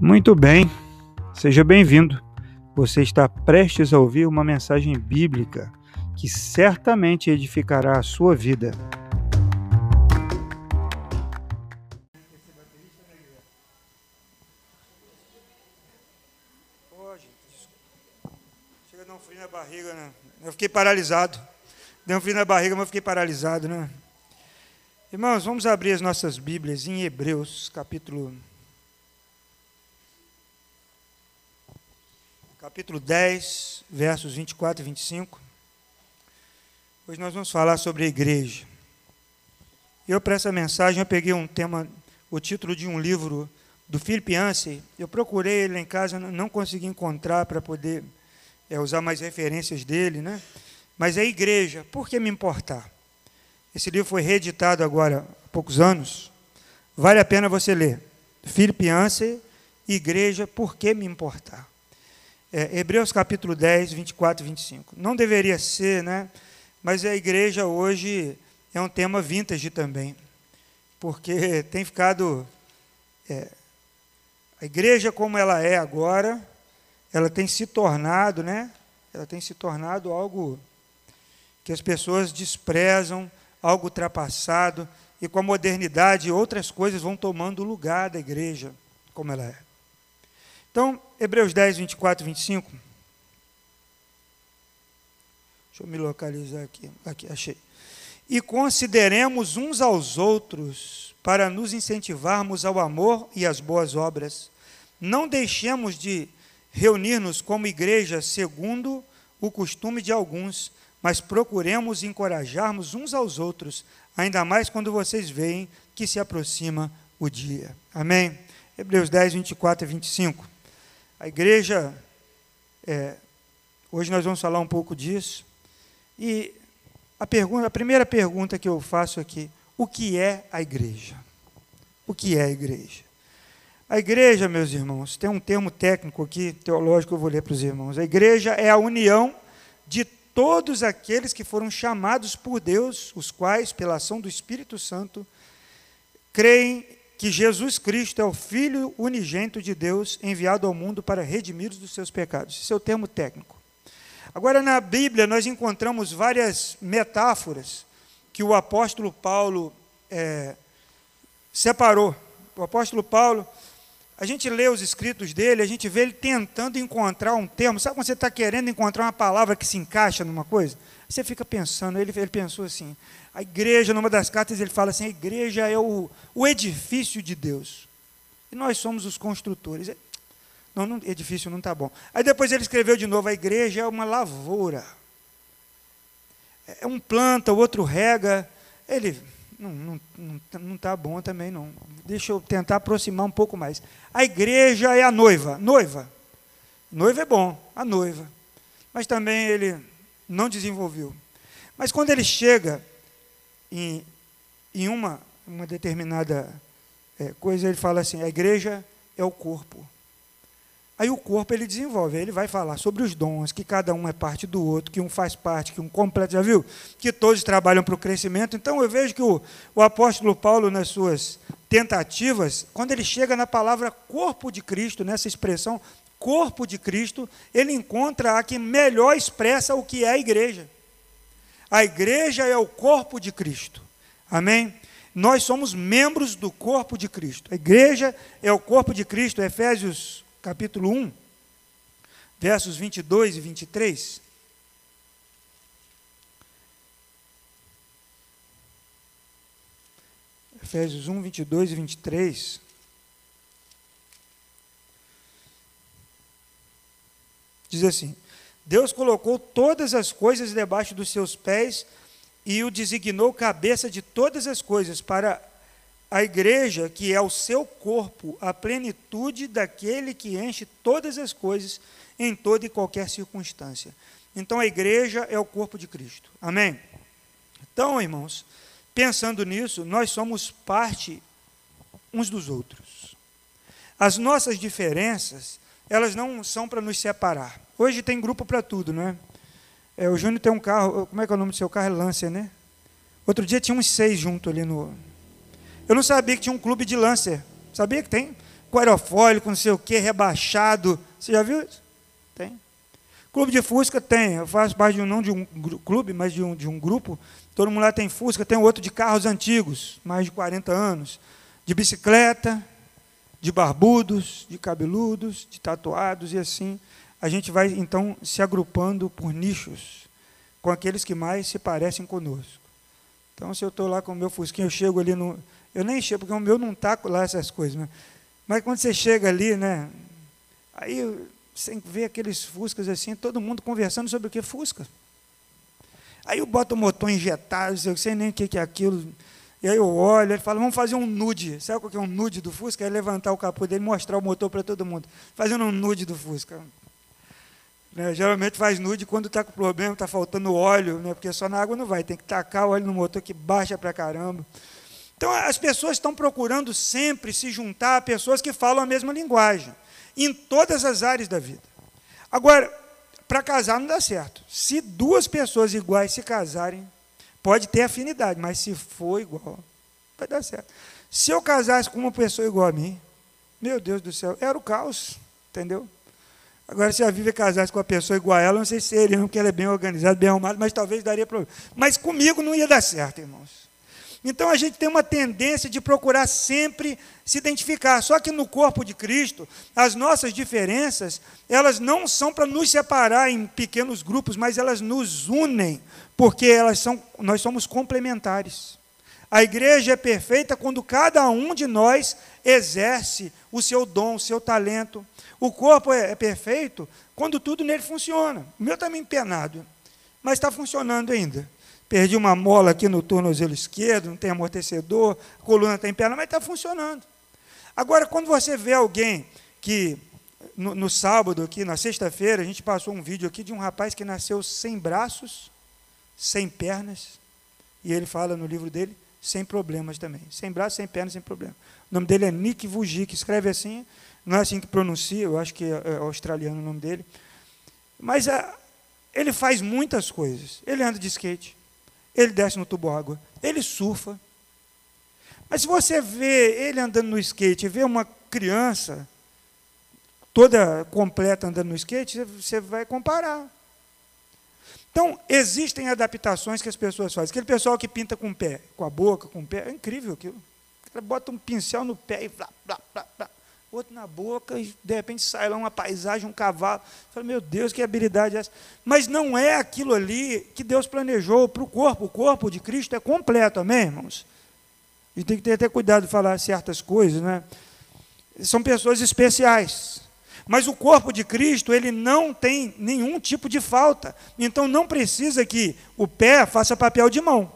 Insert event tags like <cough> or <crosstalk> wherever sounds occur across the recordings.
Muito bem, seja bem-vindo. Você está prestes a ouvir uma mensagem bíblica que certamente edificará a sua vida. Chega a dar um frio na barriga, né? Eu fiquei paralisado. Deu um frio na barriga, mas eu fiquei paralisado, né? Irmãos, vamos abrir as nossas Bíblias em Hebreus, capítulo capítulo 10, versos 24 e 25. Hoje nós vamos falar sobre a igreja. Eu, para essa mensagem, eu peguei um tema, o título de um livro do Philip Yancey. Eu procurei ele em casa, não consegui encontrar para poder é, usar mais referências dele, né? Mas é igreja, por que me importar? Esse livro foi reeditado agora há poucos anos. Vale a pena você ler. Philip Yancey, Igreja, por que me importar? É, Hebreus capítulo 10, 24 e 25. Não deveria ser, né? Mas a igreja hoje é um tema vintage também, porque tem ficado. É, a igreja como ela é agora, ela tem se tornado, né? Ela tem se tornado algo que as pessoas desprezam, algo ultrapassado, e com a modernidade outras coisas vão tomando o lugar da igreja como ela é. Então, Hebreus 10, 24 e 25. Deixa eu me localizar aqui. Aqui, achei. E consideremos uns aos outros para nos incentivarmos ao amor e às boas obras. Não deixemos de reunir-nos como igreja segundo o costume de alguns, mas procuremos encorajarmos uns aos outros, ainda mais quando vocês veem que se aproxima o dia. Amém? Hebreus 10, 24 e 25. A igreja, é, hoje nós vamos falar um pouco disso. E a, pergunta, a primeira pergunta que eu faço aqui: o que é a igreja? O que é a igreja? A igreja, meus irmãos, tem um termo técnico aqui, teológico, eu vou ler para os irmãos. A igreja é a união de todos aqueles que foram chamados por Deus, os quais, pela ação do Espírito Santo, creem que Jesus Cristo é o Filho unigênito de Deus enviado ao mundo para redimir os dos seus pecados. Esse é o termo técnico. Agora, na Bíblia, nós encontramos várias metáforas que o apóstolo Paulo é, separou. O apóstolo Paulo, a gente lê os escritos dele, a gente vê ele tentando encontrar um termo. Sabe quando você está querendo encontrar uma palavra que se encaixa numa coisa? Você fica pensando, ele, ele pensou assim, a igreja, numa das cartas, ele fala assim: a igreja é o, o edifício de Deus. E nós somos os construtores. Não, não edifício não está bom. Aí depois ele escreveu de novo: a igreja é uma lavoura. É um planta, o outro rega. Ele não não, não tá bom também, não. Deixa eu tentar aproximar um pouco mais. A igreja é a noiva. Noiva. Noiva é bom, a noiva. Mas também ele não desenvolveu. Mas quando ele chega em, em uma, uma determinada é, coisa, ele fala assim: a igreja é o corpo. Aí o corpo ele desenvolve, ele vai falar sobre os dons, que cada um é parte do outro, que um faz parte, que um completa, já viu? Que todos trabalham para o crescimento. Então eu vejo que o, o apóstolo Paulo, nas suas tentativas, quando ele chega na palavra corpo de Cristo, nessa expressão corpo de Cristo, ele encontra a que melhor expressa o que é a igreja. A igreja é o corpo de Cristo. Amém? Nós somos membros do corpo de Cristo. A igreja é o corpo de Cristo. Efésios capítulo 1, versos 22 e 23. Efésios 1, 22 e 23. Diz assim: Deus colocou todas as coisas debaixo dos seus pés e o designou cabeça de todas as coisas para a igreja, que é o seu corpo, a plenitude daquele que enche todas as coisas em toda e qualquer circunstância. Então a igreja é o corpo de Cristo. Amém? Então, irmãos, pensando nisso, nós somos parte uns dos outros. As nossas diferenças, elas não são para nos separar. Hoje tem grupo para tudo, não é? é? O Júnior tem um carro, como é que é o nome do seu carro? É Lancer, né? Outro dia tinha uns seis junto ali no. Eu não sabia que tinha um clube de Lancer. Sabia que tem? com não sei o que, rebaixado. Você já viu isso? Tem. Clube de Fusca tem. Eu faço parte de um, não de um clube, mas de um, de um grupo. Todo mundo lá tem Fusca, tem outro de carros antigos, mais de 40 anos. De bicicleta, de barbudos, de cabeludos, de tatuados e assim. A gente vai então se agrupando por nichos com aqueles que mais se parecem conosco. Então, se eu estou lá com o meu fusquinho, eu chego ali no. Eu nem chego, porque o meu não está lá essas coisas. Né? Mas quando você chega ali, né? Aí você vê aqueles fuscas assim, todo mundo conversando sobre o que? Fusca. Aí eu boto o motor injetado, eu sei nem o que é aquilo. E aí eu olho, ele fala, vamos fazer um nude. Sabe o que é um nude do Fusca? É levantar o capô dele e mostrar o motor para todo mundo. Fazendo um nude do Fusca. Né? Geralmente faz nude quando está com problema, está faltando óleo, né? porque só na água não vai, tem que tacar o óleo no motor que baixa para caramba. Então as pessoas estão procurando sempre se juntar a pessoas que falam a mesma linguagem, em todas as áreas da vida. Agora, para casar não dá certo. Se duas pessoas iguais se casarem, pode ter afinidade, mas se for igual, vai dar certo. Se eu casasse com uma pessoa igual a mim, meu Deus do céu, era o caos, entendeu? Agora, se a Vivi casasse com uma pessoa igual a ela, não sei se seria, porque ela é bem organizada, bem arrumada, mas talvez daria problema. Mas comigo não ia dar certo, irmãos. Então a gente tem uma tendência de procurar sempre se identificar. Só que no corpo de Cristo, as nossas diferenças, elas não são para nos separar em pequenos grupos, mas elas nos unem, porque elas são, nós somos complementares. A igreja é perfeita quando cada um de nós exerce o seu dom, o seu talento. O corpo é, é perfeito quando tudo nele funciona. O meu está meio empenado, mas está funcionando ainda. Perdi uma mola aqui no tornozelo esquerdo, não tem amortecedor, a coluna está em perna, mas está funcionando. Agora, quando você vê alguém que, no, no sábado aqui, na sexta-feira, a gente passou um vídeo aqui de um rapaz que nasceu sem braços, sem pernas, e ele fala no livro dele, sem problemas também. Sem braços, sem pernas, sem problema. O nome dele é Nick Vujik, escreve assim, não é assim que pronuncia, eu acho que é, é australiano o nome dele. Mas é, ele faz muitas coisas. Ele anda de skate, ele desce no tubo água, ele surfa. Mas se você vê ele andando no skate, vê uma criança toda completa andando no skate, você vai comparar. Então, existem adaptações que as pessoas fazem. Aquele pessoal que pinta com o pé, com a boca, com o pé, é incrível aquilo. Ele bota um pincel no pé e blá, blá, blá, blá outro na boca, e de repente sai lá uma paisagem, um cavalo. Fala, meu Deus, que habilidade é essa? Mas não é aquilo ali que Deus planejou para o corpo. O corpo de Cristo é completo, amém, irmãos? E tem que ter até cuidado de falar certas coisas, né? São pessoas especiais. Mas o corpo de Cristo, ele não tem nenhum tipo de falta. Então não precisa que o pé faça papel de mão.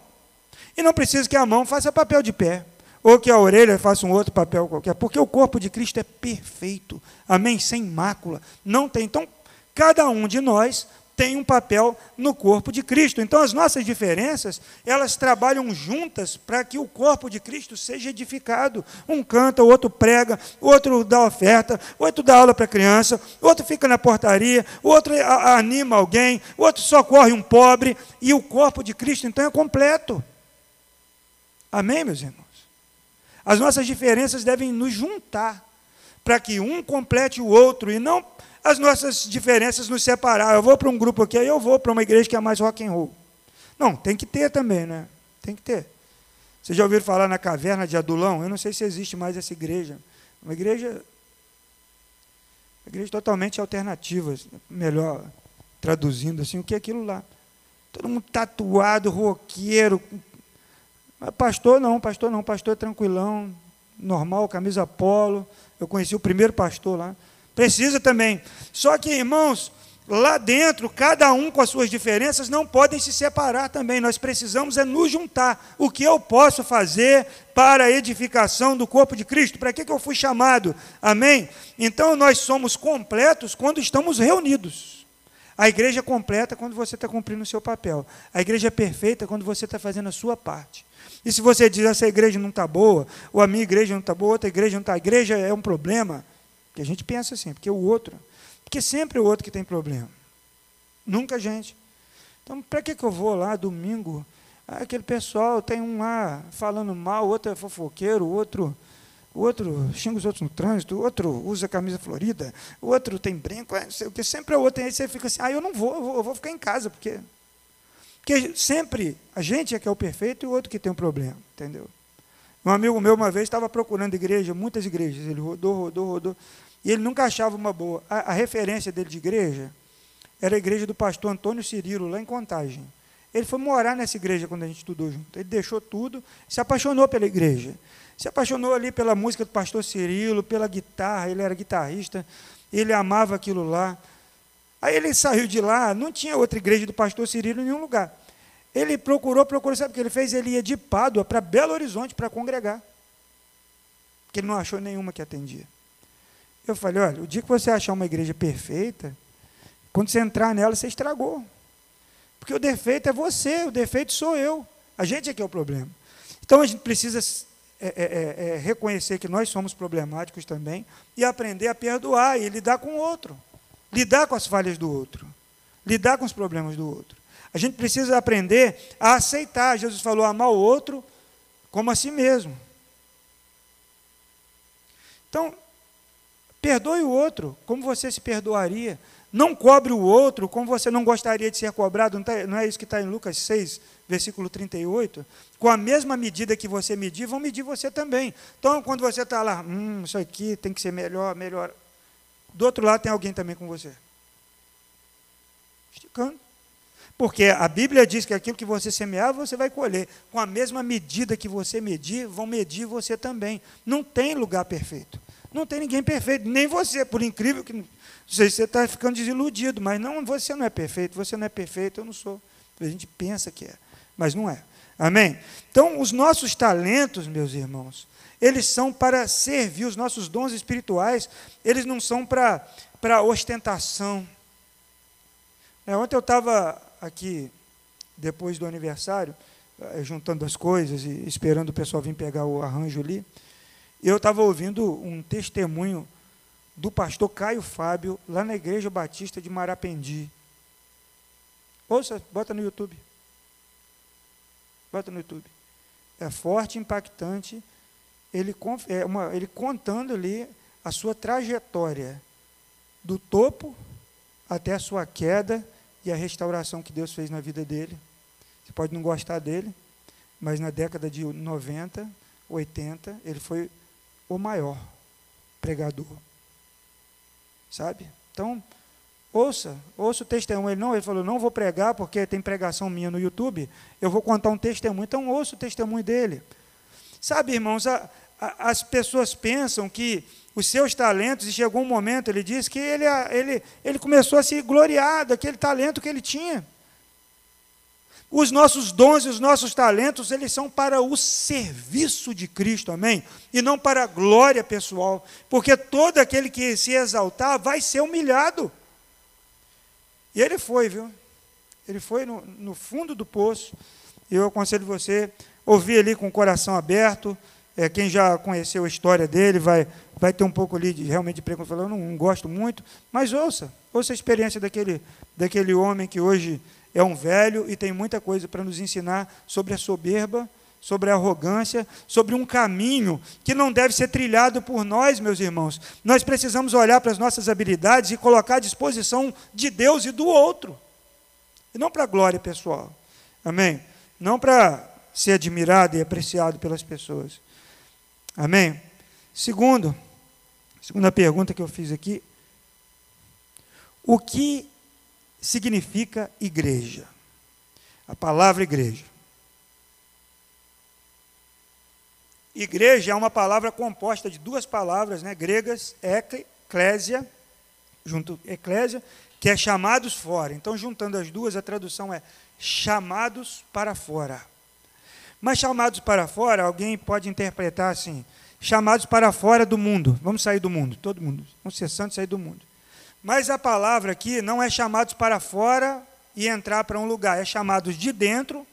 E não precisa que a mão faça papel de pé ou que a orelha faça um outro papel qualquer, porque o corpo de Cristo é perfeito, amém? Sem mácula, não tem. Então, cada um de nós tem um papel no corpo de Cristo. Então, as nossas diferenças, elas trabalham juntas para que o corpo de Cristo seja edificado. Um canta, o outro prega, o outro dá oferta, o outro dá aula para a criança, o outro fica na portaria, o outro anima alguém, o outro socorre um pobre, e o corpo de Cristo, então, é completo. Amém, meus irmãos? As nossas diferenças devem nos juntar para que um complete o outro e não as nossas diferenças nos separar. Eu vou para um grupo aqui, aí eu vou para uma igreja que é mais rock and roll. Não, tem que ter também, né? Tem que ter. Vocês já ouviram falar na caverna de Adulão? Eu não sei se existe mais essa igreja. Uma igreja, uma igreja totalmente alternativa, melhor traduzindo assim, o que é aquilo lá? Todo mundo tatuado, roqueiro, pastor não, pastor não, pastor é tranquilão, normal, camisa polo. Eu conheci o primeiro pastor lá. Precisa também. Só que, irmãos, lá dentro, cada um com as suas diferenças não podem se separar também. Nós precisamos é nos juntar. O que eu posso fazer para a edificação do corpo de Cristo? Para que, que eu fui chamado? Amém? Então nós somos completos quando estamos reunidos. A igreja é completa quando você está cumprindo o seu papel. A igreja é perfeita quando você está fazendo a sua parte. E se você diz essa igreja não está boa, ou a minha igreja não está boa, outra igreja não está, a igreja é um problema, que a gente pensa assim, porque o outro, porque sempre é o outro que tem problema, nunca a gente. Então, para que, que eu vou lá domingo? Ah, aquele pessoal tem um lá falando mal, outro é fofoqueiro, outro outro xinga os outros no trânsito, outro usa camisa florida, outro tem brinco, é, não sei o que, sempre é outro. Aí você fica assim, ah, eu não vou, eu vou, eu vou ficar em casa, porque. Porque sempre a gente é que é o perfeito e o outro que tem um problema, entendeu? Um amigo meu, uma vez, estava procurando igreja, muitas igrejas, ele rodou, rodou, rodou, e ele nunca achava uma boa. A, a referência dele de igreja era a igreja do pastor Antônio Cirilo, lá em Contagem. Ele foi morar nessa igreja quando a gente estudou junto. Ele deixou tudo, se apaixonou pela igreja. Se apaixonou ali pela música do pastor Cirilo, pela guitarra, ele era guitarrista, ele amava aquilo lá. Aí ele saiu de lá, não tinha outra igreja do pastor Cirilo em nenhum lugar. Ele procurou, procurou, sabe o que ele fez? Ele ia de Pádua para Belo Horizonte para congregar. Porque ele não achou nenhuma que atendia. Eu falei, olha, o dia que você achar uma igreja perfeita, quando você entrar nela, você estragou. Porque o defeito é você, o defeito sou eu. A gente é que é o problema. Então a gente precisa é, é, é, é, reconhecer que nós somos problemáticos também e aprender a perdoar e lidar com o outro. Lidar com as falhas do outro. Lidar com os problemas do outro. A gente precisa aprender a aceitar. Jesus falou amar o outro como a si mesmo. Então, perdoe o outro como você se perdoaria. Não cobre o outro como você não gostaria de ser cobrado. Não, tá, é isso que está em Lucas 6, versículo 38? Com a mesma medida que você medir, vão medir você também. Então, quando você está lá, hum, isso aqui tem que ser melhor, melhor. Do outro lado tem alguém também com você. Esticando. Porque a Bíblia diz que aquilo que você semear, você vai colher. Com a mesma medida que você medir, vão medir você também. Não tem lugar perfeito. Não tem ninguém perfeito, nem você, por incrível que. Não sei se você está ficando desiludido, mas não, você não é perfeito, você não é perfeito, eu não sou. A gente pensa que é, mas não é. Amém? Então, os nossos talentos, meus irmãos, eles são para servir, os nossos dons espirituais, eles não são para, para ostentação. É, ontem eu estava aqui, depois do aniversário, eh, juntando as coisas e esperando o pessoal vir pegar o arranjo ali. Eu estava ouvindo um testemunho do pastor Caio Fábio, lá na Igreja Batista de Marapendi. Ouça, bota no YouTube. Bota no YouTube. É forte, impactante. Ele, é uma, ele contando ali a sua trajetória do topo até a sua queda e a restauração que Deus fez na vida dele. Você pode não gostar dele, mas na década de 90, 80, ele foi o maior pregador. Sabe? Então, ouça, ouça o testemunho. Ele não, ele falou, não vou pregar porque tem pregação minha no YouTube, eu vou contar um testemunho. Então, ouça o testemunho dele. Sabe, irmãos, a, as pessoas pensam que os seus talentos, e chegou um momento, ele disse, que ele, ele, ele começou a se gloriar daquele talento que ele tinha. Os nossos dons e os nossos talentos, eles são para o serviço de Cristo, amém? E não para a glória pessoal, porque todo aquele que se exaltar vai ser humilhado. E ele foi, viu? Ele foi no, no fundo do poço. Eu aconselho você ouvir ali com o coração aberto. É, quem já conheceu a história dele vai, vai ter um pouco ali de, realmente de preconceito. Eu não, não gosto muito, mas ouça, ouça a experiência daquele, daquele homem que hoje é um velho e tem muita coisa para nos ensinar sobre a soberba, sobre a arrogância, sobre um caminho que não deve ser trilhado por nós, meus irmãos. Nós precisamos olhar para as nossas habilidades e colocar à disposição de Deus e do outro, e não para a glória pessoal. Amém? Não para ser admirado e apreciado pelas pessoas. Amém? Segundo, segunda pergunta que eu fiz aqui, o que significa igreja. A palavra igreja. Igreja é uma palavra composta de duas palavras né, gregas, eclésia, junto eclésia, que é chamados fora. Então, juntando as duas, a tradução é chamados para fora. Mas chamados para fora, alguém pode interpretar assim: chamados para fora do mundo. Vamos sair do mundo, todo mundo. Vamos ser santos sair do mundo. Mas a palavra aqui não é chamados para fora e entrar para um lugar, é chamados de dentro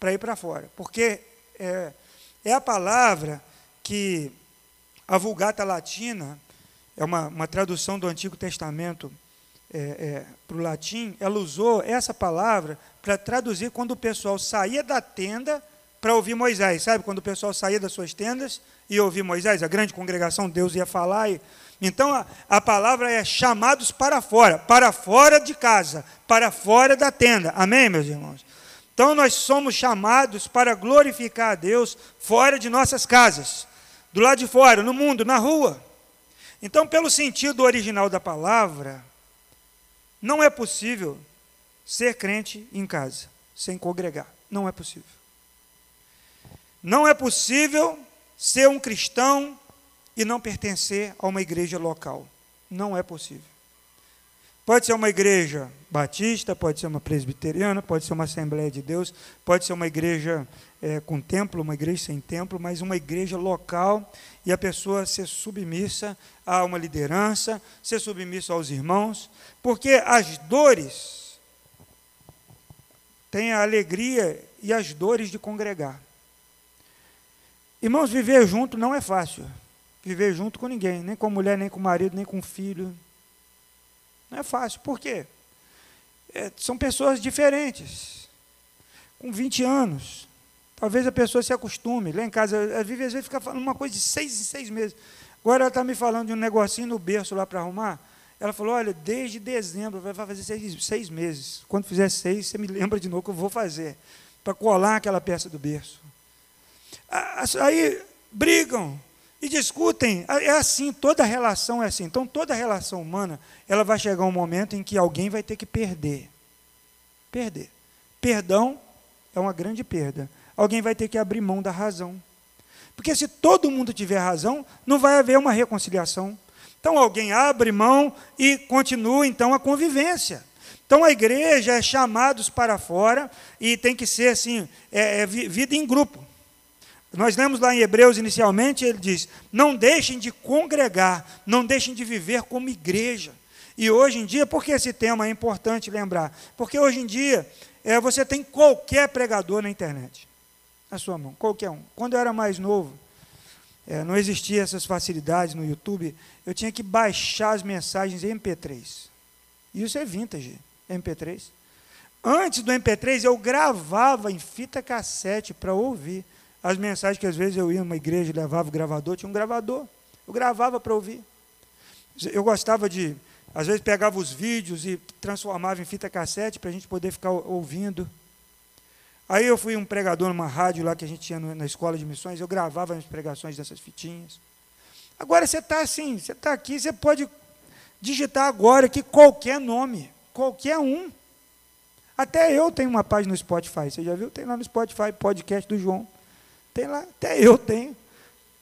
para ir para fora. Porque é, é, a palavra que a Vulgata Latina, é uma, uma tradução do Antigo Testamento é, é, para o latim, ela usou essa palavra para traduzir quando o pessoal saía da tenda para ouvir Moisés. Sabe quando o pessoal saía das suas tendas e ouvia Moisés, a grande congregação, Deus ia falar. E... Então a, a palavra é chamados para fora, para fora de casa, para fora da tenda. Amém, meus irmãos? Então nós somos chamados para glorificar a Deus fora de nossas casas, do lado de fora, no mundo, na rua. Então, pelo sentido original da palavra, não é possível ser crente em casa, sem congregar. Não é possível. Não é possível ser um cristão e não pertencer a uma igreja local. Não é possível. Pode ser uma igreja batista, pode ser uma presbiteriana, pode ser uma Assembleia de Deus, pode ser uma igreja é, com templo, uma igreja sem templo, mas uma igreja local e a pessoa ser submissa a uma liderança, ser submissa aos irmãos, porque as dores têm a alegria e as dores de congregar. Irmãos, viver junto não é fácil. Viver junto com ninguém, nem com mulher, nem com marido, nem com filho. Não é fácil. Por quê? É, são pessoas diferentes. Com 20 anos. Talvez a pessoa se acostume. Lá em casa, às vezes fica falando uma coisa de seis em seis meses. Agora ela está me falando de um negocinho no berço lá para arrumar. Ela falou: olha, desde dezembro, vai fazer seis, seis meses. Quando fizer seis, você me lembra de novo que eu vou fazer. Para colar aquela peça do berço. Aí brigam, e discutem. É assim, toda relação é assim. Então, toda relação humana, ela vai chegar um momento em que alguém vai ter que perder. Perder. Perdão é uma grande perda. Alguém vai ter que abrir mão da razão. Porque se todo mundo tiver razão, não vai haver uma reconciliação. Então, alguém abre mão e continua, então, a convivência. Então, a igreja é chamados para fora e tem que ser, assim, é, é vida em grupo. Nós lemos lá em Hebreus inicialmente, ele diz: não deixem de congregar, não deixem de viver como igreja. E hoje em dia, por que esse tema é importante lembrar? Porque hoje em dia, é, você tem qualquer pregador na internet, na sua mão, qualquer um. Quando eu era mais novo, é, não existia essas facilidades no YouTube, eu tinha que baixar as mensagens em MP3. Isso é vintage, MP3. Antes do MP3, eu gravava em fita cassete para ouvir. As mensagens que às vezes eu ia numa igreja e levava o gravador, tinha um gravador. Eu gravava para ouvir. Eu gostava de, às vezes pegava os vídeos e transformava em fita cassete para a gente poder ficar ouvindo. Aí eu fui um pregador numa rádio lá que a gente tinha na escola de missões, eu gravava as pregações dessas fitinhas. Agora você está assim, você está aqui, você pode digitar agora aqui qualquer nome, qualquer um. Até eu tenho uma página no Spotify, você já viu? Tem lá no Spotify, podcast do João. Tem lá, até eu tenho.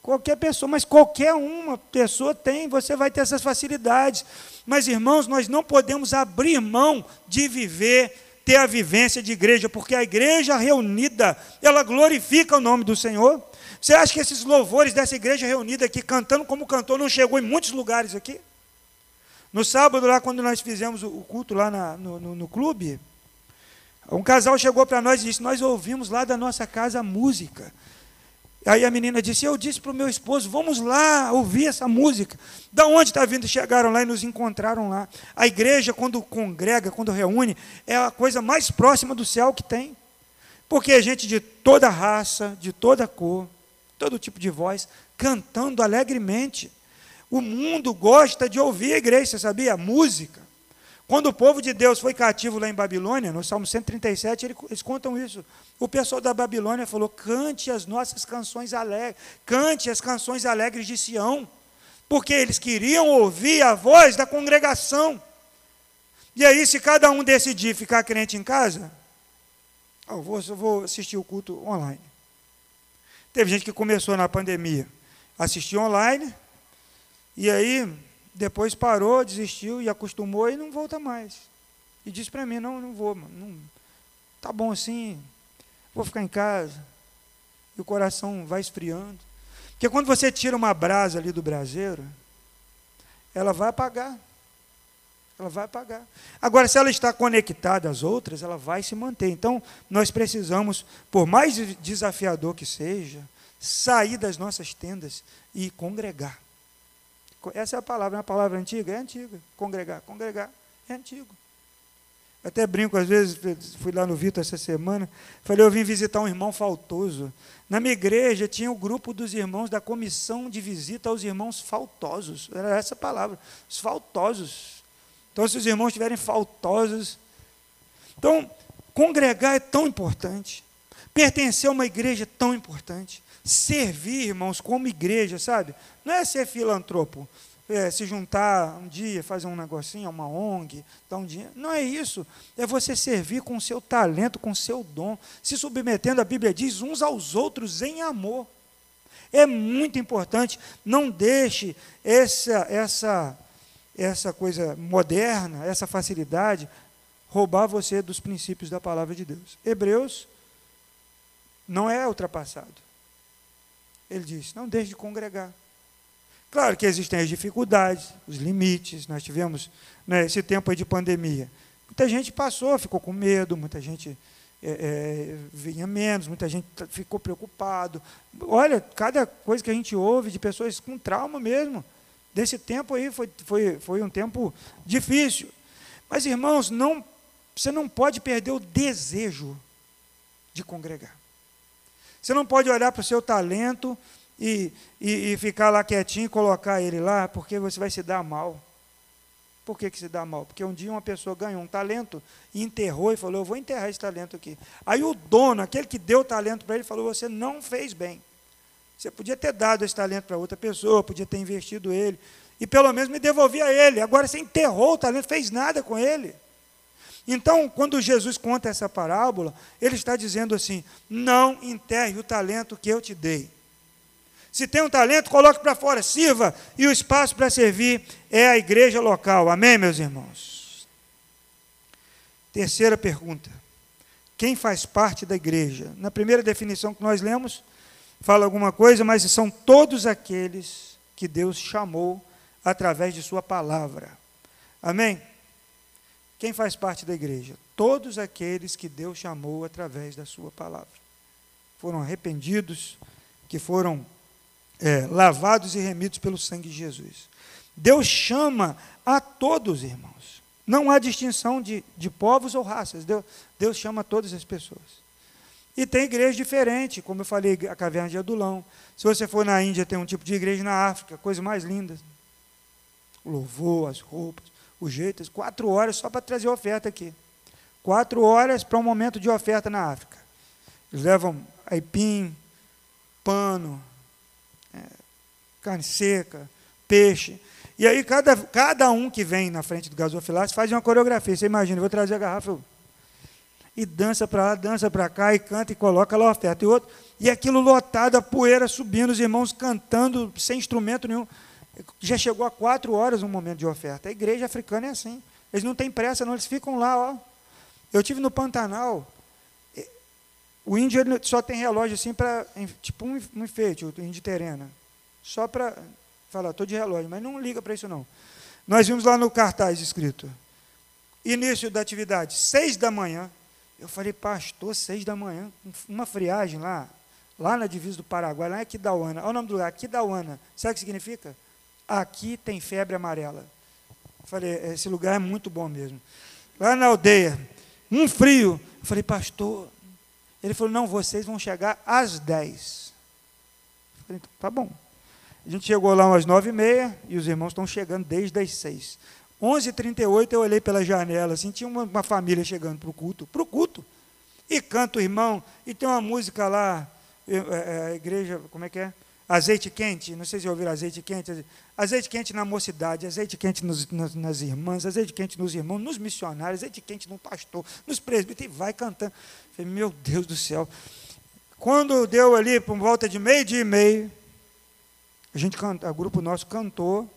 Qualquer pessoa, mas qualquer uma pessoa tem, você vai ter essas facilidades. Mas, irmãos, nós não podemos abrir mão de viver, ter a vivência de igreja, porque a igreja reunida, ela glorifica o nome do Senhor. Você acha que esses louvores dessa igreja reunida aqui, cantando como cantou, não chegou em muitos lugares aqui? No sábado, lá, quando nós fizemos o culto lá na, no, no, no clube, um casal chegou para nós e disse: Nós ouvimos lá da nossa casa música. Aí a menina disse: Eu disse para o meu esposo, vamos lá ouvir essa música. Da onde está vindo? Chegaram lá e nos encontraram lá. A igreja, quando congrega, quando reúne, é a coisa mais próxima do céu que tem. Porque é gente de toda raça, de toda cor, todo tipo de voz, cantando alegremente. O mundo gosta de ouvir a igreja, você sabia? Música. Quando o povo de Deus foi cativo lá em Babilônia, no Salmo 137, eles contam isso. O pessoal da Babilônia falou: cante as nossas canções alegres, cante as canções alegres de Sião, porque eles queriam ouvir a voz da congregação. E aí, se cada um decidir ficar crente em casa, eu vou, eu vou assistir o culto online. Teve gente que começou na pandemia, assistiu online, e aí depois parou, desistiu e acostumou e não volta mais. E disse para mim: não, não vou, mano. Não, tá bom assim, vou ficar em casa. E o coração vai esfriando. Porque quando você tira uma brasa ali do braseiro, ela vai apagar. Ela vai apagar. Agora, se ela está conectada às outras, ela vai se manter. Então, nós precisamos, por mais desafiador que seja, sair das nossas tendas e congregar. Essa é a palavra, é uma palavra antiga? É antiga. Congregar, congregar, é antigo. Até brinco, às vezes, fui lá no Vitor essa semana, falei, eu vim visitar um irmão faltoso. Na minha igreja tinha o grupo dos irmãos da comissão de visita aos irmãos faltosos. Era essa a palavra, os faltosos. Então, se os irmãos estiverem faltosos. Então, congregar é tão importante. Pertencer a uma igreja tão importante. Servir, irmãos, como igreja, sabe? Não é ser filantropo é, se juntar um dia, fazer um negocinho, uma ONG, dar um dinheiro. Não é isso. É você servir com o seu talento, com o seu dom, se submetendo, a Bíblia diz, uns aos outros em amor. É muito importante. Não deixe essa, essa, essa coisa moderna, essa facilidade, roubar você dos princípios da palavra de Deus. Hebreus não é ultrapassado. Ele diz: não deixe de congregar. Claro que existem as dificuldades, os limites. Nós tivemos né, esse tempo de pandemia. Muita gente passou, ficou com medo, muita gente é, é, vinha menos, muita gente ficou preocupado. Olha, cada coisa que a gente ouve de pessoas com trauma mesmo. Desse tempo aí foi, foi, foi um tempo difícil. Mas, irmãos, não, você não pode perder o desejo de congregar. Você não pode olhar para o seu talento e, e, e, ficar lá quietinho e colocar ele lá, porque você vai se dar mal. Por que, que se dá mal? Porque um dia uma pessoa ganhou um talento, enterrou e falou: Eu vou enterrar esse talento aqui. Aí o dono, aquele que deu o talento para ele, falou: Você não fez bem. Você podia ter dado esse talento para outra pessoa, podia ter investido ele, e pelo menos me devolvia ele. Agora você enterrou o talento, fez nada com ele. Então, quando Jesus conta essa parábola, ele está dizendo assim: Não enterre o talento que eu te dei. Se tem um talento, coloque para fora, sirva. E o espaço para servir é a igreja local. Amém, meus irmãos? Terceira pergunta. Quem faz parte da igreja? Na primeira definição que nós lemos, fala alguma coisa, mas são todos aqueles que Deus chamou através de Sua palavra. Amém? Quem faz parte da igreja? Todos aqueles que Deus chamou através da Sua palavra. Foram arrependidos, que foram é, lavados e remidos pelo sangue de Jesus. Deus chama a todos, irmãos. Não há distinção de, de povos ou raças. Deus, Deus chama todas as pessoas. E tem igreja diferente, como eu falei, a caverna de Adulão. Se você for na Índia, tem um tipo de igreja na África, coisa mais linda. O louvor, as roupas, o jeito. Quatro horas só para trazer oferta aqui. Quatro horas para um momento de oferta na África. Eles levam aipim, pano, carne seca, peixe. E aí cada, cada um que vem na frente do gasofilácio faz uma coreografia. Você imagina, eu vou trazer a garrafa e dança para lá, dança para cá, e canta e coloca lá a oferta. E outro, e aquilo lotado, a poeira subindo, os irmãos cantando sem instrumento nenhum. Já chegou a quatro horas um momento de oferta. A igreja africana é assim. Eles não têm pressa, não, eles ficam lá, ó. Eu tive no Pantanal. O índio só tem relógio assim para tipo um, enfeite, o índio terena só para falar, estou de relógio, mas não liga para isso não. Nós vimos lá no cartaz escrito, início da atividade, seis da manhã. Eu falei, pastor, seis da manhã, uma friagem lá, lá na divisa do Paraguai, lá em Aquidauana. Olha o nome do lugar, Aquidauana. Sabe o que significa? Aqui tem febre amarela. Falei, esse lugar é muito bom mesmo. Lá na aldeia, um frio. Falei, pastor. Ele falou, não, vocês vão chegar às dez. Eu falei, tá bom. A gente chegou lá umas nove e meia e os irmãos estão chegando desde as seis. Onze e trinta e oito eu olhei pela janela, assim, tinha uma, uma família chegando para o culto, para o culto. E canta o irmão, e tem uma música lá, é, é, igreja, como é que é? Azeite quente, não sei se ouviram azeite quente. Azeite quente na mocidade, azeite quente nos, nas, nas, irmãs, azeite quente nos irmãos, nos missionários, azeite quente no pastor, nos presbíteros, e vai cantando. falei, meu Deus do céu. Quando deu ali, por volta de meio dia e meio, a gente canta, o grupo nosso cantou,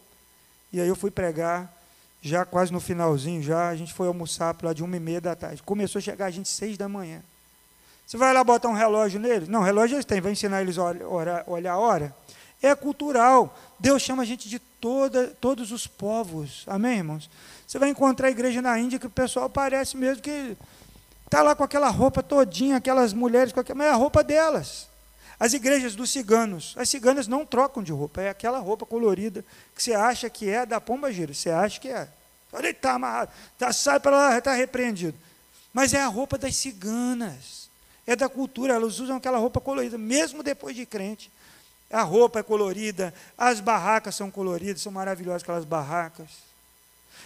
e aí eu fui pregar, já quase no finalzinho, já a gente foi almoçar para lá de uma e meia da tarde. Começou a chegar a gente seis da manhã. Você vai lá botar um relógio neles? Não, relógio eles têm, vai ensinar eles a olhar, a hora. É cultural. Deus chama a gente de toda, todos os povos. Amém, irmãos? Você vai encontrar a igreja na Índia que o pessoal parece mesmo que está lá com aquela roupa todinha, aquelas mulheres com aquela, mas é a roupa delas. As igrejas dos ciganos, as ciganas não trocam de roupa, é aquela roupa colorida que você acha que é da pomba gira, você acha que é. Ele está amarrado, tá, sai para lá, está repreendido. Mas é a roupa das ciganas, é da cultura, elas usam aquela roupa colorida, mesmo depois de crente. A roupa é colorida, as barracas são coloridas, são maravilhosas aquelas barracas.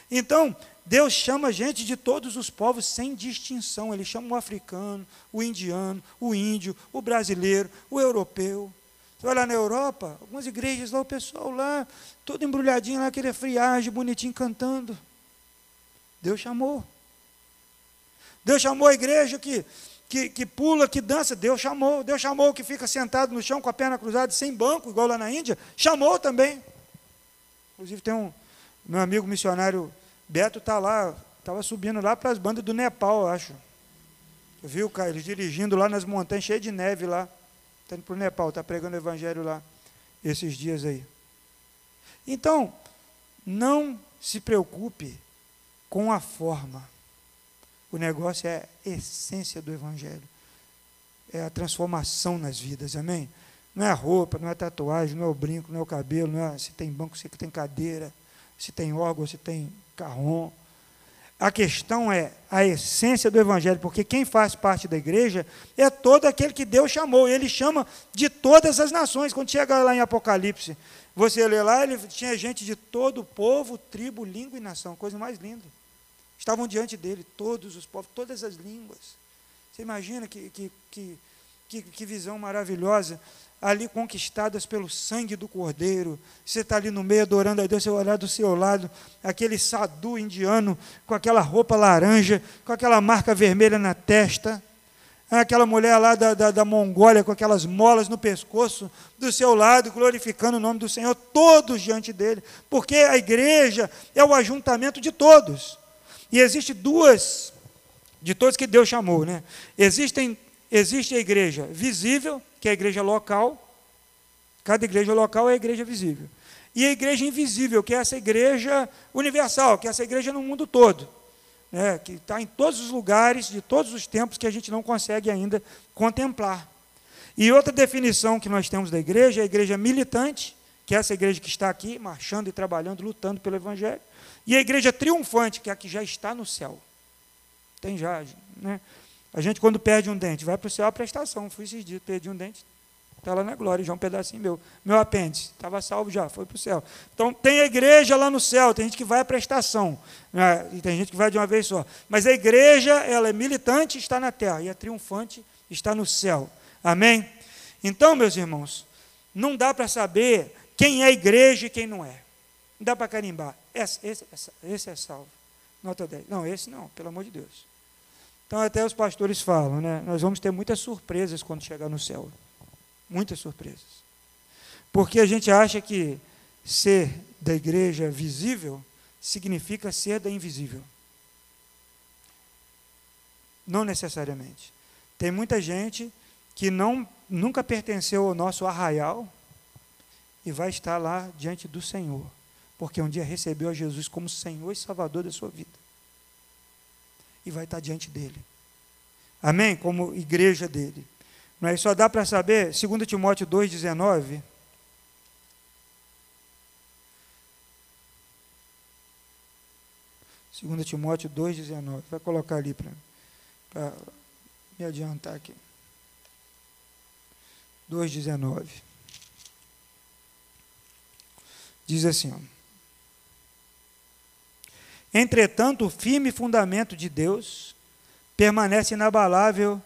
Então, Deus chama gente de todos os povos sem distinção. Ele chama o africano, o indiano, o índio, o brasileiro, o europeu. Você vai lá na Europa, algumas igrejas lá, o pessoal lá, todo embrulhadinho lá, aquele friagem bonitinho cantando. Deus chamou. Deus chamou a igreja que que, que pula, que dança, Deus chamou. Deus chamou o que fica sentado no chão com a perna cruzada, sem banco, igual lá na Índia, chamou também. Inclusive tem um, meu amigo missionário Beto está lá, estava subindo lá para as bandas do Nepal, eu acho. Viu, cara, ele dirigindo lá nas montanhas, cheio de neve lá. Está indo para o Nepal, está pregando o evangelho lá, esses dias aí. Então, não se preocupe com a forma. O negócio é a essência do Evangelho. É a transformação nas vidas, amém? Não é a roupa, não é a tatuagem, não é o brinco, não é o cabelo, não é se tem banco, se tem cadeira, se tem órgão, se tem carrom. A questão é a essência do Evangelho, porque quem faz parte da igreja é todo aquele que Deus chamou. Ele chama de todas as nações. Quando chega lá em Apocalipse, você lê lá, ele tinha gente de todo o povo, tribo, língua e nação. Coisa mais linda. Estavam diante dele todos os povos, todas as línguas. Você imagina que, que, que, que, que visão maravilhosa, ali conquistadas pelo sangue do Cordeiro. Você está ali no meio adorando a Deus, você olhar do seu lado, aquele sadu indiano com aquela roupa laranja, com aquela marca vermelha na testa. Aquela mulher lá da, da, da Mongólia com aquelas molas no pescoço, do seu lado, glorificando o nome do Senhor, todos diante dele, porque a igreja é o ajuntamento de todos. E existe duas, de todos que Deus chamou, né? Existem, existe a igreja visível, que é a igreja local. Cada igreja local é a igreja visível. E a igreja invisível, que é essa igreja universal, que é essa igreja no mundo todo. Né? Que está em todos os lugares, de todos os tempos, que a gente não consegue ainda contemplar. E outra definição que nós temos da igreja é a igreja militante, que é essa igreja que está aqui, marchando e trabalhando, lutando pelo Evangelho. E a igreja triunfante, que é a que já está no céu. Tem já, né? A gente, quando perde um dente, vai para o céu a prestação. Fui esses dias, perdi um dente, está lá na glória, já um pedacinho meu. Meu apêndice, estava salvo já, foi para o céu. Então, tem a igreja lá no céu, tem gente que vai à prestação, né? e tem gente que vai de uma vez só. Mas a igreja, ela é militante, está na terra, e a triunfante está no céu. Amém? Então, meus irmãos, não dá para saber quem é igreja e quem não é. Não dá para carimbar. Esse, esse, esse é salvo. Nota 10. Não, esse não, pelo amor de Deus. Então, até os pastores falam, né? Nós vamos ter muitas surpresas quando chegar no céu. Muitas surpresas. Porque a gente acha que ser da igreja visível significa ser da invisível. Não necessariamente. Tem muita gente que não, nunca pertenceu ao nosso arraial e vai estar lá diante do Senhor porque um dia recebeu a Jesus como Senhor e Salvador da sua vida. E vai estar diante dele. Amém? Como igreja dele. Mas só dá para saber, 2 Timóteo 2,19. Segunda Timóteo 2,19. Vai colocar ali para me adiantar aqui. 2,19. Diz assim, ó. Entretanto, o firme fundamento de Deus permanece inabalável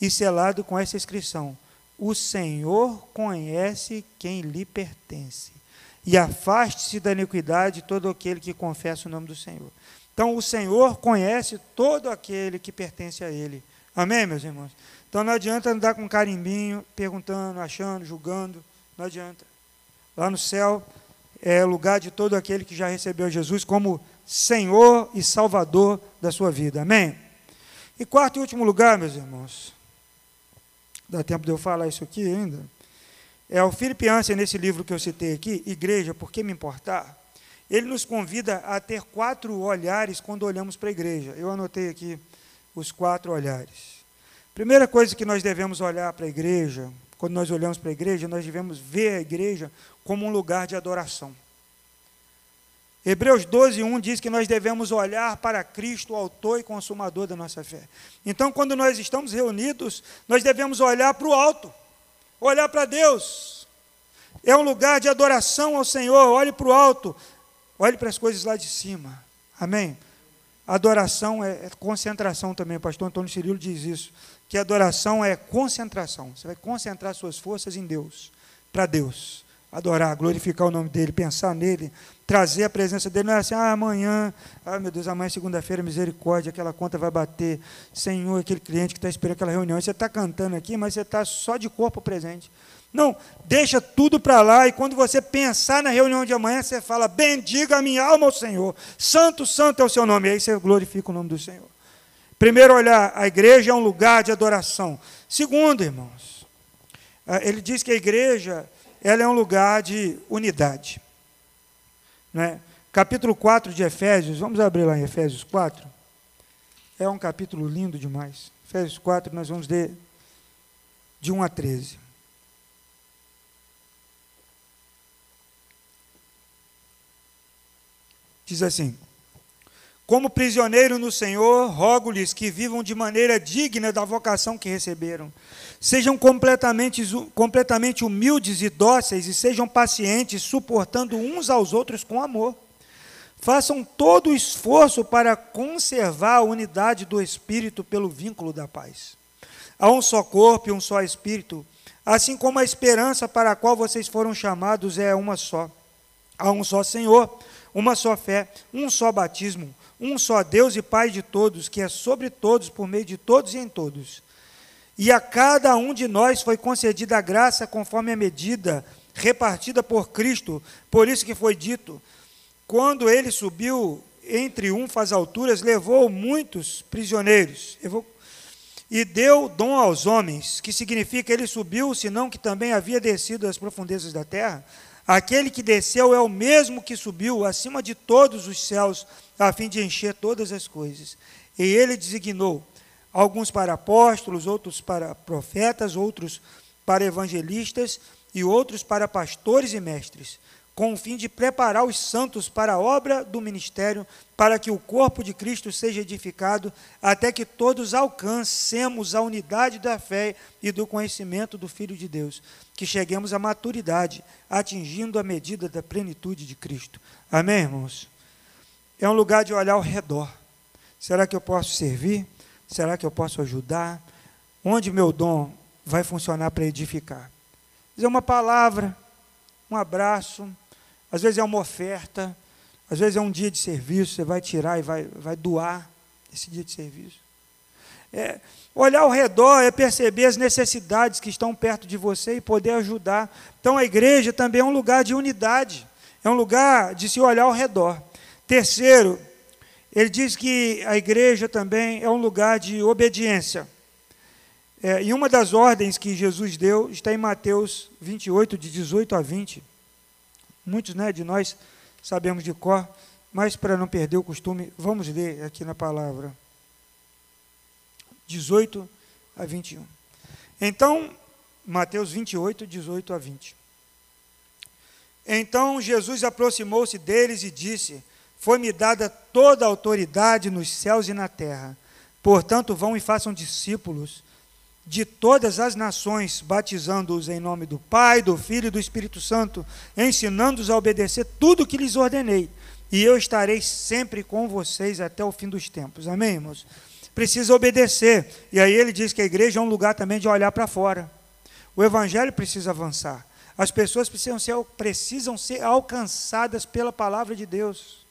e selado com essa inscrição: O Senhor conhece quem lhe pertence. E afaste-se da iniquidade todo aquele que confessa o nome do Senhor. Então, o Senhor conhece todo aquele que pertence a Ele. Amém, meus irmãos? Então, não adianta andar com carimbinho, perguntando, achando, julgando. Não adianta. Lá no céu é lugar de todo aquele que já recebeu Jesus como Senhor e Salvador da sua vida. Amém? E quarto e último lugar, meus irmãos, dá tempo de eu falar isso aqui ainda, é o Filipiança, nesse livro que eu citei aqui, Igreja, por que me importar? Ele nos convida a ter quatro olhares quando olhamos para a igreja. Eu anotei aqui os quatro olhares. Primeira coisa que nós devemos olhar para a igreja, quando nós olhamos para a igreja, nós devemos ver a igreja como um lugar de adoração. Hebreus 12, 1 diz que nós devemos olhar para Cristo, o autor e consumador da nossa fé. Então, quando nós estamos reunidos, nós devemos olhar para o alto, olhar para Deus. É um lugar de adoração ao Senhor, olhe para o alto, olhe para as coisas lá de cima. Amém? Adoração é, é concentração também, o pastor Antônio Cirilo diz isso, que adoração é concentração. Você vai concentrar suas forças em Deus, para Deus. Adorar, glorificar o nome dele, pensar nele, trazer a presença dele. Não é assim, ah, amanhã, ah, meu Deus, amanhã, segunda-feira, misericórdia, aquela conta vai bater. Senhor, aquele cliente que está esperando aquela reunião. Você está cantando aqui, mas você está só de corpo presente. Não, deixa tudo para lá e quando você pensar na reunião de amanhã, você fala: Bendiga a minha alma ao Senhor. Santo, santo é o seu nome. E aí você glorifica o nome do Senhor. Primeiro, olhar, a igreja é um lugar de adoração. Segundo, irmãos, ah, ele diz que a igreja ela é um lugar de unidade. Né? Capítulo 4 de Efésios, vamos abrir lá em Efésios 4. É um capítulo lindo demais. Efésios 4, nós vamos ler de 1 a 13. Diz assim: Como prisioneiro no Senhor, rogo-lhes que vivam de maneira digna da vocação que receberam. Sejam completamente, completamente humildes e dóceis e sejam pacientes, suportando uns aos outros com amor. Façam todo o esforço para conservar a unidade do Espírito pelo vínculo da paz. Há um só corpo e um só Espírito, assim como a esperança para a qual vocês foram chamados é uma só. Há um só Senhor uma só fé, um só batismo, um só Deus e Pai de todos, que é sobre todos, por meio de todos e em todos. E a cada um de nós foi concedida a graça conforme a medida repartida por Cristo, por isso que foi dito: quando ele subiu em triunfo às alturas, levou muitos prisioneiros e deu dom aos homens, que significa ele subiu, senão que também havia descido às profundezas da terra. Aquele que desceu é o mesmo que subiu acima de todos os céus, a fim de encher todas as coisas. E ele designou alguns para apóstolos, outros para profetas, outros para evangelistas e outros para pastores e mestres, com o fim de preparar os santos para a obra do ministério, para que o corpo de Cristo seja edificado, até que todos alcancemos a unidade da fé e do conhecimento do Filho de Deus que cheguemos à maturidade, atingindo a medida da plenitude de Cristo. Amém, irmãos? É um lugar de olhar ao redor. Será que eu posso servir? Será que eu posso ajudar? Onde meu dom vai funcionar para edificar? É uma palavra, um abraço, às vezes é uma oferta, às vezes é um dia de serviço, você vai tirar e vai, vai doar esse dia de serviço. É, olhar ao redor é perceber as necessidades que estão perto de você e poder ajudar. Então a igreja também é um lugar de unidade, é um lugar de se olhar ao redor. Terceiro, ele diz que a igreja também é um lugar de obediência. É, e uma das ordens que Jesus deu está em Mateus 28, de 18 a 20. Muitos né, de nós sabemos de cor, mas para não perder o costume, vamos ler aqui na palavra. 18 a 21. Então, Mateus 28, 18 a 20. Então Jesus aproximou-se deles e disse: Foi-me dada toda a autoridade nos céus e na terra. Portanto, vão e façam discípulos de todas as nações, batizando-os em nome do Pai, do Filho e do Espírito Santo, ensinando-os a obedecer tudo o que lhes ordenei. E eu estarei sempre com vocês até o fim dos tempos. Amém, irmãos? precisa obedecer. E aí ele diz que a igreja é um lugar também de olhar para fora. O evangelho precisa avançar. As pessoas precisam ser, precisam ser alcançadas pela palavra de Deus.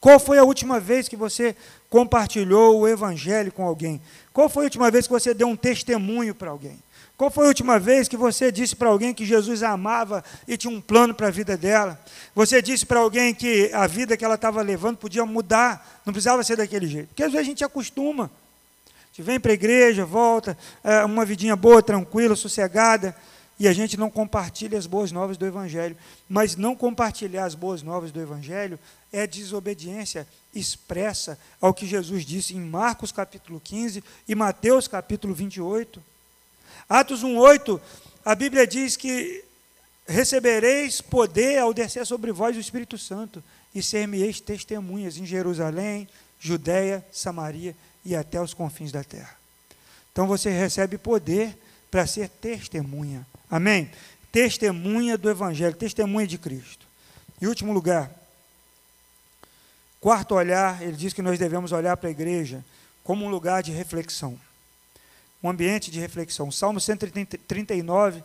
Qual foi a última vez que você compartilhou o evangelho com alguém? Qual foi a última vez que você deu um testemunho para alguém? Qual foi a última vez que você disse para alguém que Jesus a amava e tinha um plano para a vida dela? Você disse para alguém que a vida que ela estava levando podia mudar, não precisava ser daquele jeito. Porque às vezes a gente acostuma. A gente vem para a igreja, volta, é, uma vidinha boa, tranquila, sossegada, e a gente não compartilha as boas novas do Evangelho. Mas não compartilhar as boas novas do Evangelho é desobediência expressa ao que Jesus disse em Marcos capítulo 15 e Mateus capítulo 28. Atos 1,8, a Bíblia diz que recebereis poder ao descer sobre vós o Espírito Santo, e ser-me-eis testemunhas em Jerusalém, Judéia, Samaria e até os confins da terra. Então você recebe poder para ser testemunha. Amém? Testemunha do Evangelho, testemunha de Cristo. Em último lugar, quarto olhar, ele diz que nós devemos olhar para a igreja como um lugar de reflexão, um ambiente de reflexão. Salmo 139,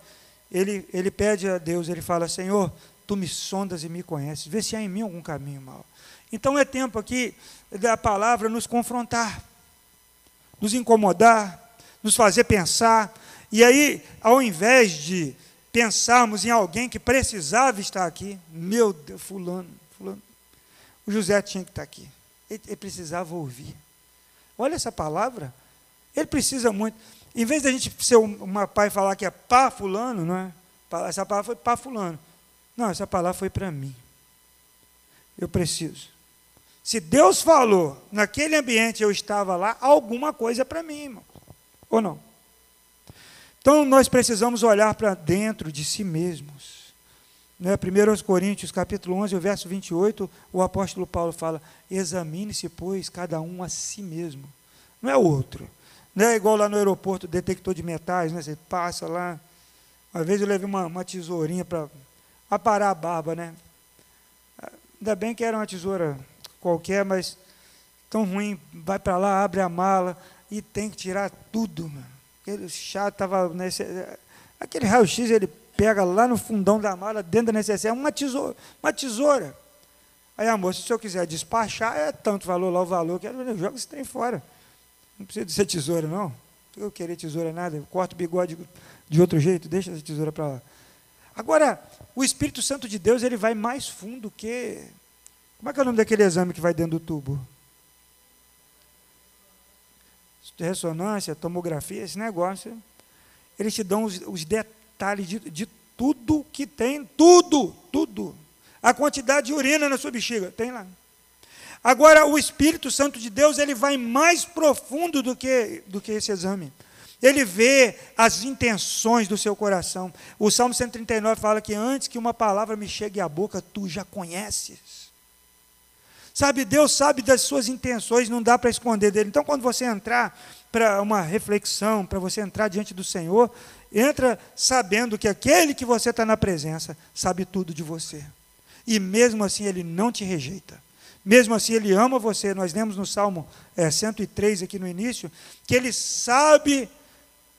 ele, ele pede a Deus, ele fala: Senhor, tu me sondas e me conheces, vê se há em mim algum caminho mau. Então é tempo aqui da palavra nos confrontar, nos incomodar, nos fazer pensar. E aí, ao invés de pensarmos em alguém que precisava estar aqui, meu Deus, fulano, fulano, o José tinha que estar aqui. Ele, ele precisava ouvir. Olha essa palavra. Ele precisa muito. Em vez de a gente ser uma pai falar que é pá fulano, não é? Essa palavra foi pá fulano. Não, essa palavra foi para mim. Eu preciso. Se Deus falou, naquele ambiente eu estava lá, alguma coisa é para mim, irmão. Ou não? Então nós precisamos olhar para dentro de si mesmos. Né? 1 Coríntios, capítulo 11, o verso 28, o apóstolo Paulo fala: examine-se, pois, cada um a si mesmo. Não é outro. Não é igual lá no aeroporto, detector de metais, né? Você passa lá. Uma vez eu levei uma, uma tesourinha para aparar a barba, né? Ainda bem que era uma tesoura qualquer, mas tão ruim. Vai para lá, abre a mala e tem que tirar tudo, mano. Aquele chato estava nesse. Aquele raio-x ele pega lá no fundão da mala, dentro da necessidade, uma tesoura, uma tesoura. Aí a moça, se eu quiser despachar, é tanto valor lá o valor, que eu jogo esse trem fora. Não precisa de ser tesoura, não. Eu querer tesoura nada, eu corto o bigode de outro jeito, deixa essa tesoura para lá. Agora, o Espírito Santo de Deus, ele vai mais fundo que. Como é que é o nome daquele exame que vai dentro do tubo? ressonância, tomografia, esse negócio, eles te dão os, os detalhes de, de tudo que tem, tudo, tudo. A quantidade de urina na sua bexiga, tem lá. Agora, o Espírito Santo de Deus, ele vai mais profundo do que, do que esse exame. Ele vê as intenções do seu coração. O Salmo 139 fala que antes que uma palavra me chegue à boca, tu já conheces. Sabe, Deus sabe das suas intenções, não dá para esconder dele. Então, quando você entrar para uma reflexão, para você entrar diante do Senhor, entra sabendo que aquele que você está na presença sabe tudo de você. E mesmo assim ele não te rejeita. Mesmo assim ele ama você. Nós lemos no Salmo é, 103 aqui no início, que ele sabe,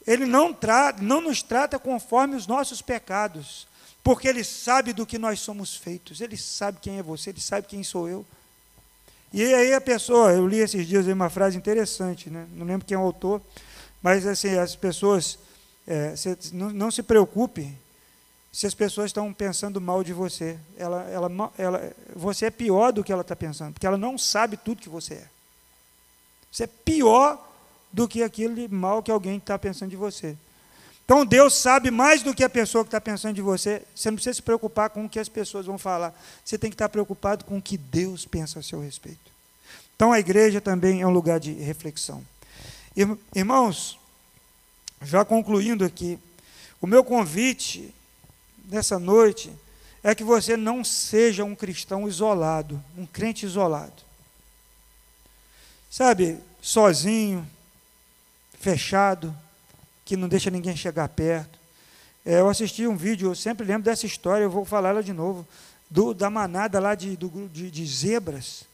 ele não, não nos trata conforme os nossos pecados, porque ele sabe do que nós somos feitos. Ele sabe quem é você, ele sabe quem sou eu. E aí a pessoa, eu li esses dias uma frase interessante, né? não lembro quem é o autor, mas assim, as pessoas, é, não, não, se preocupe se as pessoas estão pensando mal de você. Ela, ela, ela, você é pior do que ela está pensando, porque ela não sabe tudo que você é. Você é pior do que aquele mal que alguém está pensando de você. Então Deus sabe mais do que a pessoa que está pensando de você. Você não precisa se preocupar com o que as pessoas vão falar. Você tem que estar preocupado com o que Deus pensa a seu respeito. Então a igreja também é um lugar de reflexão. Irmãos, já concluindo aqui, o meu convite nessa noite é que você não seja um cristão isolado, um crente isolado. Sabe, sozinho, fechado que não deixa ninguém chegar perto. É, eu assisti um vídeo, eu sempre lembro dessa história, eu vou falar ela de novo, do, da manada lá de, do, de, de zebras,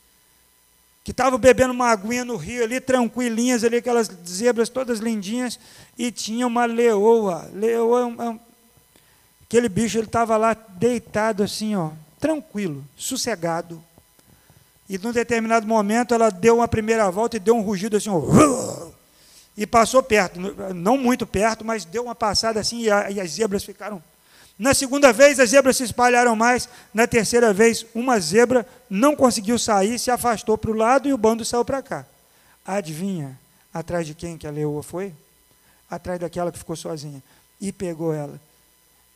que estavam bebendo uma aguinha no rio ali, tranquilinhas ali, aquelas zebras todas lindinhas, e tinha uma leoa. Leoa é um, é um, aquele bicho, ele estava lá deitado assim, ó, tranquilo, sossegado. E num determinado momento ela deu uma primeira volta e deu um rugido assim, ó, <laughs> e passou perto, não muito perto, mas deu uma passada assim e, a, e as zebras ficaram. Na segunda vez, as zebras se espalharam mais. Na terceira vez, uma zebra não conseguiu sair, se afastou para o lado e o bando saiu para cá. Adivinha atrás de quem que a leoa foi? Atrás daquela que ficou sozinha. E pegou ela.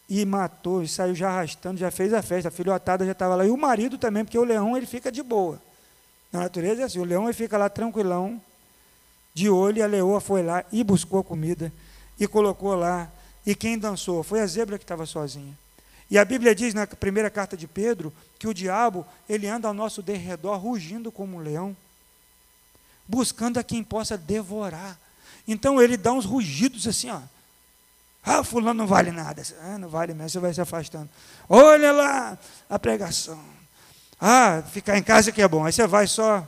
E matou, e saiu já arrastando, já fez a festa. A filhotada já estava lá. E o marido também, porque o leão ele fica de boa. Na natureza é assim: o leão ele fica lá tranquilão, de olho, e a leoa foi lá e buscou comida e colocou lá. E quem dançou? Foi a zebra que estava sozinha. E a Bíblia diz na primeira carta de Pedro que o diabo, ele anda ao nosso derredor rugindo como um leão, buscando a quem possa devorar. Então ele dá uns rugidos assim, ó. Ah, fulano não vale nada. Ah, não vale mesmo, você vai se afastando. Olha lá a pregação. Ah, ficar em casa que é bom. Aí você vai só.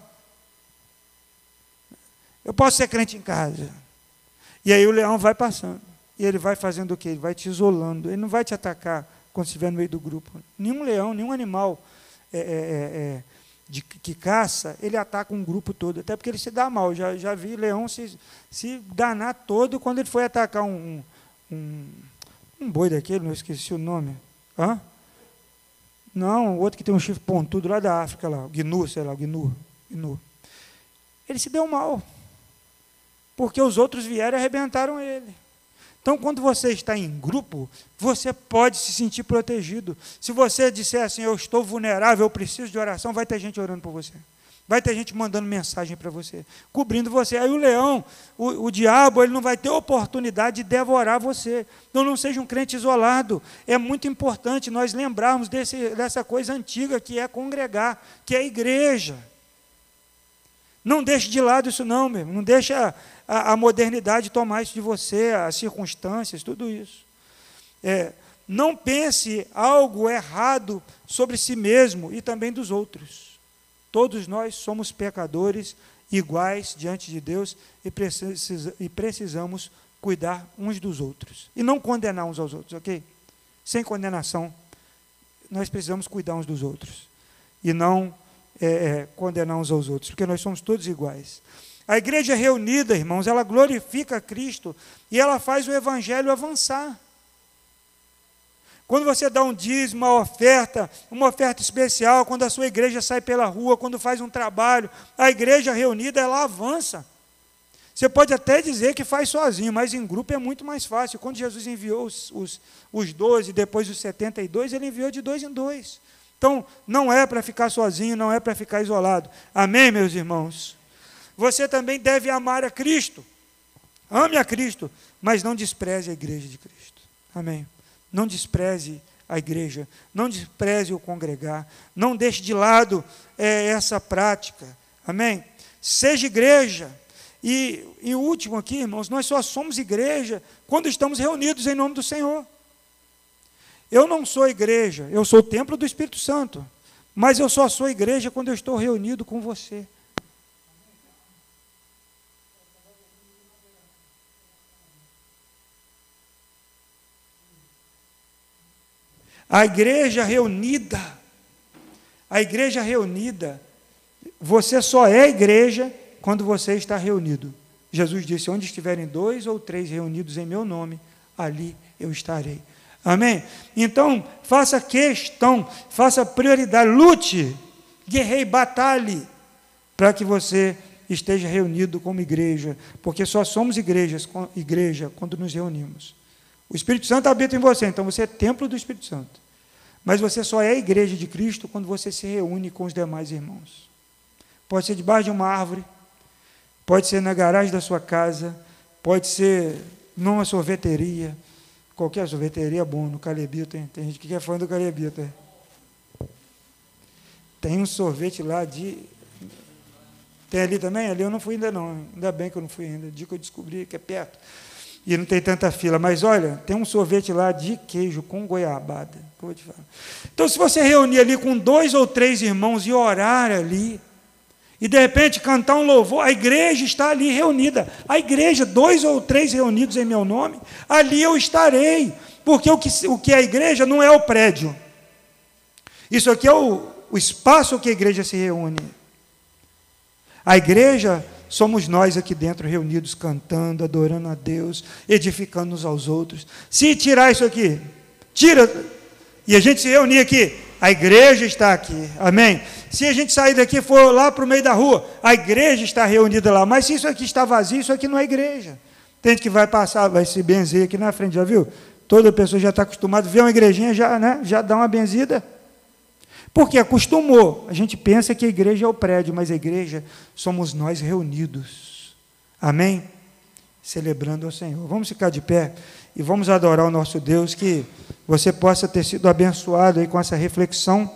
Eu posso ser crente em casa. E aí o leão vai passando. E ele vai fazendo o quê? Ele vai te isolando. Ele não vai te atacar quando estiver no meio do grupo. Nenhum leão, nenhum animal é, é, é, é de, que caça, ele ataca um grupo todo. Até porque ele se dá mal. Já, já vi leão se, se danar todo quando ele foi atacar um, um, um boi daquele, não esqueci o nome. Hã? Não, outro que tem um chifre pontudo lá da África, lá, o Gnu, sei lá, o Gnu. Gnu. Ele se deu mal. Porque os outros vieram e arrebentaram ele. Então, quando você está em grupo, você pode se sentir protegido. Se você disser assim, eu estou vulnerável, eu preciso de oração, vai ter gente orando por você. Vai ter gente mandando mensagem para você, cobrindo você. Aí o leão, o, o, diabo, ele não vai ter oportunidade de devorar você. Então não seja um crente isolado. É muito importante nós lembrarmos desse, dessa coisa antiga que é congregar, que é igreja. Não deixe de lado isso não, meu. Não deixe a, a, modernidade tomar isso de você, as circunstâncias, tudo isso. É, não pense algo errado sobre si mesmo e também dos outros. Todos nós somos pecadores iguais diante de Deus e, e precisamos cuidar uns dos outros. E não condenar uns aos outros, ok? Sem condenação, nós precisamos cuidar uns dos outros. E não é, é, condenar uns aos outros, porque nós somos todos iguais. A igreja reunida, irmãos, ela glorifica Cristo e ela faz o evangelho avançar. Quando você dá um dízimo, uma oferta, uma oferta especial, quando a sua igreja sai pela rua, quando faz um trabalho, a igreja reunida, ela avança. Você pode até dizer que faz sozinho, mas em grupo é muito mais fácil. Quando Jesus enviou os, os, os 12, depois os 72, ele enviou de dois em dois. Então, não é para ficar sozinho, não é para ficar isolado. Amém, meus irmãos? Você também deve amar a Cristo. Ame a Cristo, mas não despreze a igreja de Cristo. Amém. Não despreze a igreja, não despreze o congregar, não deixe de lado é, essa prática. Amém? Seja igreja. E, e o último aqui, irmãos, nós só somos igreja quando estamos reunidos em nome do Senhor. Eu não sou igreja, eu sou o templo do Espírito Santo, mas eu só sou igreja quando eu estou reunido com você. A igreja reunida, a igreja reunida, você só é igreja quando você está reunido. Jesus disse: Onde estiverem dois ou três reunidos em meu nome, ali eu estarei. Amém? Então, faça questão, faça prioridade, lute, guerreie, batalhe, para que você esteja reunido como igreja, porque só somos igrejas, igreja quando nos reunimos. O Espírito Santo habita em você, então você é templo do Espírito Santo. Mas você só é igreja de Cristo quando você se reúne com os demais irmãos. Pode ser debaixo de uma árvore, pode ser na garagem da sua casa, pode ser numa sorveteria, qualquer sorveteria é bom, no Calebito, tem, tem gente que quer fã do Calebito. É. Tem um sorvete lá de. Tem ali também? Ali eu não fui ainda não. Ainda bem que eu não fui ainda. Dia que eu descobri que é perto e não tem tanta fila. Mas olha, tem um sorvete lá de queijo com goiabada. vou te falar. Então, se você reunir ali com dois ou três irmãos e orar ali, e de repente cantar um louvor, a igreja está ali reunida. A igreja, dois ou três reunidos em meu nome, ali eu estarei. Porque o que, o que é a igreja não é o prédio. Isso aqui é o, o espaço que a igreja se reúne. A igreja somos nós aqui dentro reunidos cantando, adorando a Deus, edificando uns aos outros. Se tirar isso aqui, tira, e a gente se reunir aqui, a igreja está aqui, amém? Se a gente sair daqui e for lá para o meio da rua, a igreja está reunida lá, mas se isso aqui está vazio, isso aqui não é igreja. Tem gente que vai passar, vai se benzer aqui na frente, já viu? Toda pessoa já está acostumada ver uma igrejinha, já, né, já dá uma benzida. Porque acostumou. A gente pensa que a igreja é o prédio, mas a igreja somos nós reunidos. Amém? celebrando ao Senhor. Vamos ficar de pé e vamos adorar o nosso Deus, que você possa ter sido abençoado aí com essa reflexão.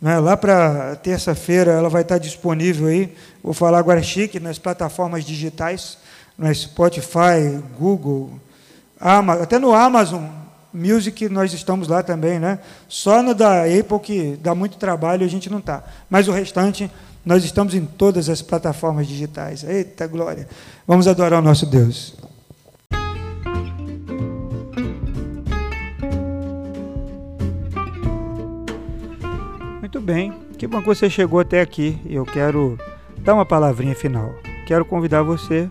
Né? Lá para terça-feira ela vai estar disponível aí, vou falar agora chique, nas plataformas digitais, no Spotify, Google, Amazon, até no Amazon Music nós estamos lá também, né? Só no da Apple que dá muito trabalho a gente não está. Mas o restante nós estamos em todas as plataformas digitais. Eita glória! Vamos adorar o nosso Deus. Muito bem, que bom que você chegou até aqui. Eu quero dar uma palavrinha final. Quero convidar você